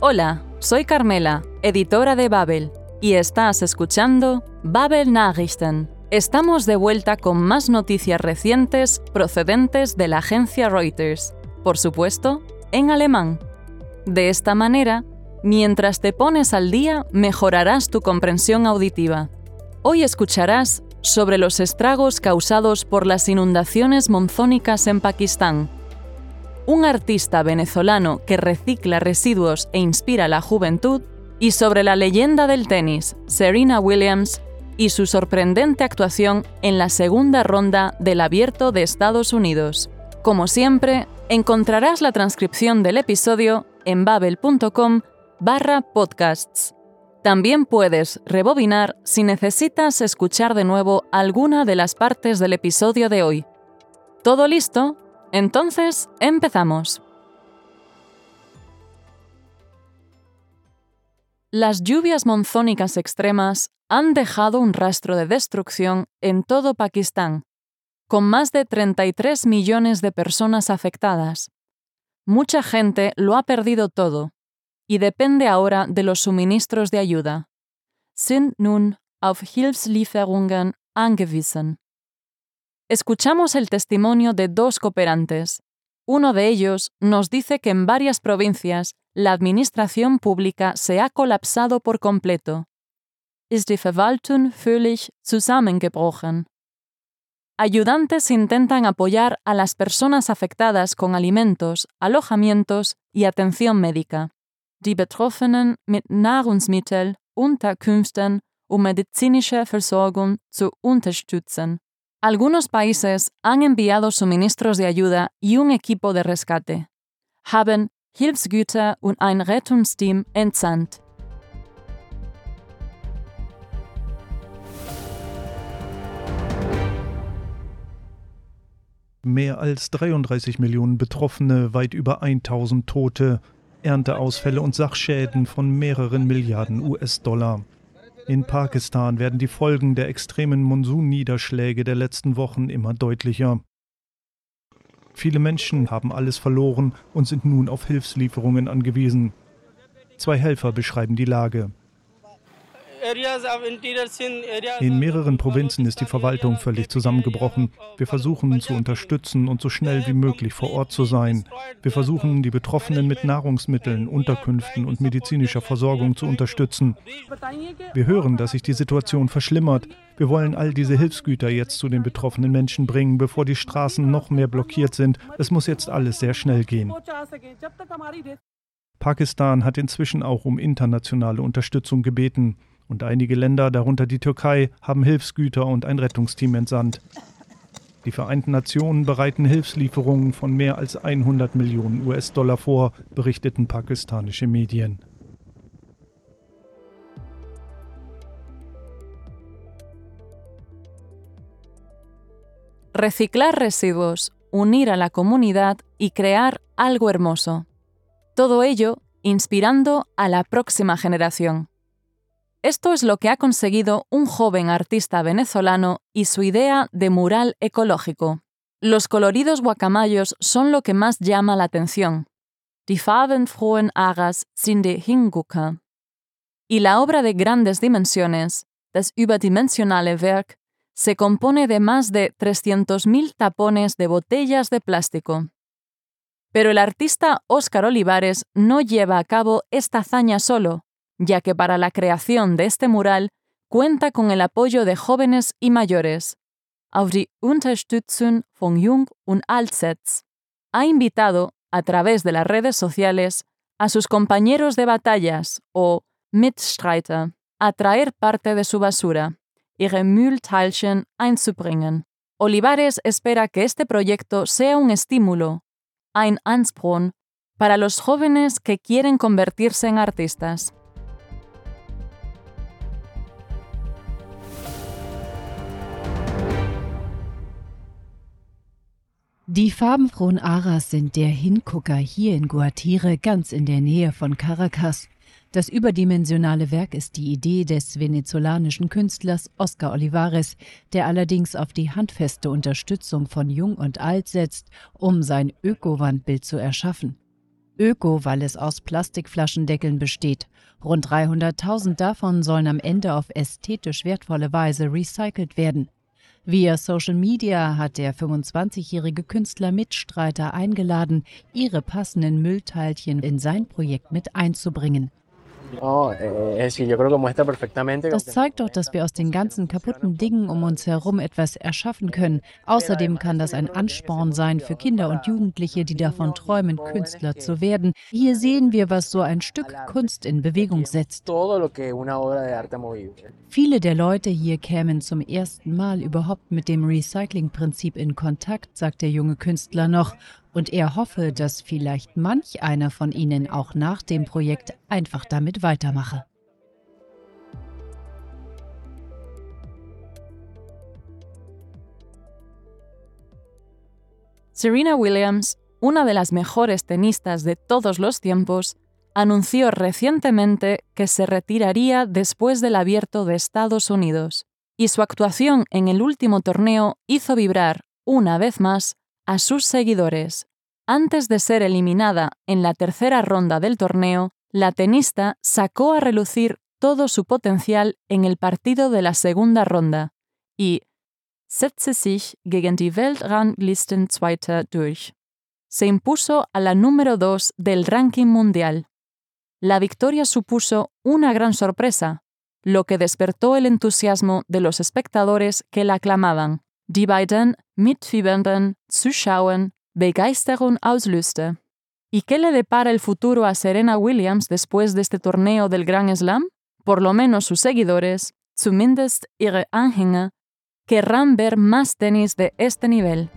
Hola, soy Carmela, editora de Babel, y estás escuchando Babel Nachrichten. Estamos de vuelta con más noticias recientes procedentes de la agencia Reuters, por supuesto, en alemán. De esta manera, mientras te pones al día, mejorarás tu comprensión auditiva. Hoy escucharás sobre los estragos causados por las inundaciones monzónicas en Pakistán un artista venezolano que recicla residuos e inspira la juventud, y sobre la leyenda del tenis, Serena Williams, y su sorprendente actuación en la segunda ronda del Abierto de Estados Unidos. Como siempre, encontrarás la transcripción del episodio en babel.com barra podcasts. También puedes rebobinar si necesitas escuchar de nuevo alguna de las partes del episodio de hoy. ¿Todo listo? Entonces, empezamos. Las lluvias monzónicas extremas han dejado un rastro de destrucción en todo Pakistán, con más de 33 millones de personas afectadas. Mucha gente lo ha perdido todo y depende ahora de los suministros de ayuda. Sind nun auf Hilfslieferungen angewiesen. Escuchamos el testimonio de dos cooperantes. Uno de ellos nos dice que en varias provincias la administración pública se ha colapsado por completo. Ist die Verwaltung völlig zusammengebrochen. Ayudantes intentan apoyar a las personas afectadas con alimentos, alojamientos y atención médica. Die Betroffenen mit Nahrungsmittel, Unterkünften und medizinischer Versorgung zu unterstützen. Algunos países han enviado suministros de ayuda y un equipo de rescate. Haben Hilfsgüter und ein Rettungsteam entsandt. Mehr als 33 Millionen Betroffene, weit über 1000 Tote, Ernteausfälle und Sachschäden von mehreren Milliarden US-Dollar. In Pakistan werden die Folgen der extremen Monsunniederschläge der letzten Wochen immer deutlicher. Viele Menschen haben alles verloren und sind nun auf Hilfslieferungen angewiesen. Zwei Helfer beschreiben die Lage. In mehreren Provinzen ist die Verwaltung völlig zusammengebrochen. Wir versuchen zu unterstützen und so schnell wie möglich vor Ort zu sein. Wir versuchen, die Betroffenen mit Nahrungsmitteln, Unterkünften und medizinischer Versorgung zu unterstützen. Wir hören, dass sich die Situation verschlimmert. Wir wollen all diese Hilfsgüter jetzt zu den betroffenen Menschen bringen, bevor die Straßen noch mehr blockiert sind. Es muss jetzt alles sehr schnell gehen. Pakistan hat inzwischen auch um internationale Unterstützung gebeten und einige Länder, darunter die Türkei, haben Hilfsgüter und ein Rettungsteam entsandt. Die Vereinten Nationen bereiten Hilfslieferungen von mehr als 100 Millionen US-Dollar vor, berichteten pakistanische Medien. Reciclar residuos, unir a la comunidad y crear algo hermoso. Todo ello inspirando a la próxima generación. Esto es lo que ha conseguido un joven artista venezolano y su idea de mural ecológico. Los coloridos guacamayos son lo que más llama la atención. Die farbenfrohen Aras sind die Hingucker. Y la obra de grandes dimensiones, das überdimensionale Werk, se compone de más de 300.000 tapones de botellas de plástico. Pero el artista Óscar Olivares no lleva a cabo esta hazaña solo, ya que para la creación de este mural cuenta con el apoyo de jóvenes y mayores. Auf die Unterstützung von Jung und Altsetz. Ha invitado, a través de las redes sociales, a sus compañeros de batallas o Mitstreiter a traer parte de su basura, ihre Müllteilchen einzubringen. Olivares espera que este proyecto sea un estímulo, ein Ansporn, para los jóvenes que quieren convertirse en artistas. Die farbenfrohen Aras sind der Hingucker hier in Guatire, ganz in der Nähe von Caracas. Das überdimensionale Werk ist die Idee des venezolanischen Künstlers Oscar Olivares, der allerdings auf die handfeste Unterstützung von Jung und Alt setzt, um sein Ökowandbild zu erschaffen. Öko, weil es aus Plastikflaschendeckeln besteht. Rund 300.000 davon sollen am Ende auf ästhetisch wertvolle Weise recycelt werden. Via Social Media hat der 25-jährige Künstler Mitstreiter eingeladen, ihre passenden Müllteilchen in sein Projekt mit einzubringen. Eh, das zeigt doch, dass wir aus den ganzen kaputten Dingen um uns herum etwas erschaffen können. Außerdem kann das ein Ansporn sein für Kinder und Jugendliche, die davon träumen, Künstler zu werden. Hier sehen wir, was so ein Stück Kunst in Bewegung setzt. Viele der Leute hier kämen zum ersten Mal überhaupt mit dem Recycling-Prinzip in Kontakt, sagt der junge Künstler noch und er hoffe, dass vielleicht manch einer von ihnen auch nach dem Projekt einfach damit weitermache. Serena Williams, una de las mejores tenistas de todos los tiempos, anunció recientemente que se retiraría después del abierto de Estados Unidos, y su actuación en el último torneo hizo vibrar, una vez más, a sus seguidores. Antes de ser eliminada en la tercera ronda del torneo, la tenista sacó a relucir todo su potencial en el partido de la segunda ronda y setzte sich gegen die Weltranglistenzweiter durch. Se impuso a la número 2 del ranking mundial. La victoria supuso una gran sorpresa, lo que despertó el entusiasmo de los espectadores que la aclamaban. Die mitfiebernden Zuschauern Begeisterung auslöste. ¿Y qué le depara el futuro a Serena Williams después de este torneo del Grand Slam? Por lo menos sus seguidores, zumindest ihre Anhänger, querrán ver más tenis de este nivel.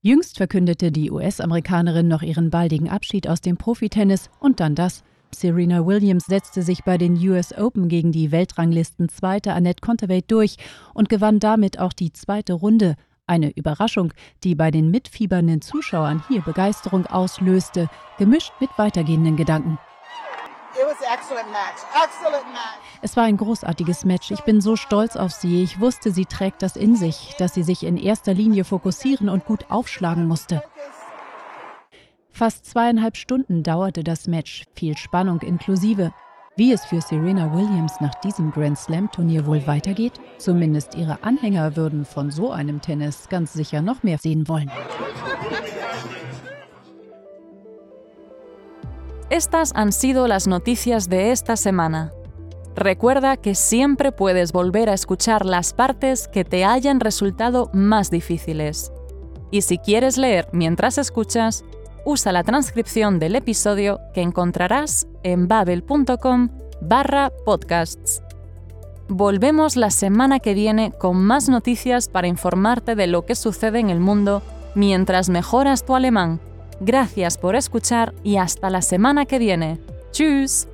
Jüngst verkündete die US-Amerikanerin noch ihren baldigen Abschied aus dem Profitennis und dann das, Serena Williams setzte sich bei den US Open gegen die Weltranglisten Zweite Annette Kontaveit durch und gewann damit auch die zweite Runde. Eine Überraschung, die bei den mitfiebernden Zuschauern hier Begeisterung auslöste, gemischt mit weitergehenden Gedanken. Es war ein großartiges Match. Ich bin so stolz auf sie. Ich wusste, sie trägt das in sich, dass sie sich in erster Linie fokussieren und gut aufschlagen musste. Fast zweieinhalb Stunden dauerte das Match, viel Spannung inklusive. Wie es für Serena Williams nach diesem Grand Slam-Turnier wohl weitergeht? Zumindest ihre Anhänger würden von so einem Tennis ganz sicher noch mehr sehen wollen. Estas han sido las noticias de esta semana. Recuerda que siempre puedes volver a escuchar las partes que te hayan resultado más difíciles. Y si quieres leer mientras escuchas, usa la transcripción del episodio que encontrarás en babel.com barra podcasts. Volvemos la semana que viene con más noticias para informarte de lo que sucede en el mundo mientras mejoras tu alemán. Gracias por escuchar y hasta la semana que viene. Tschüss.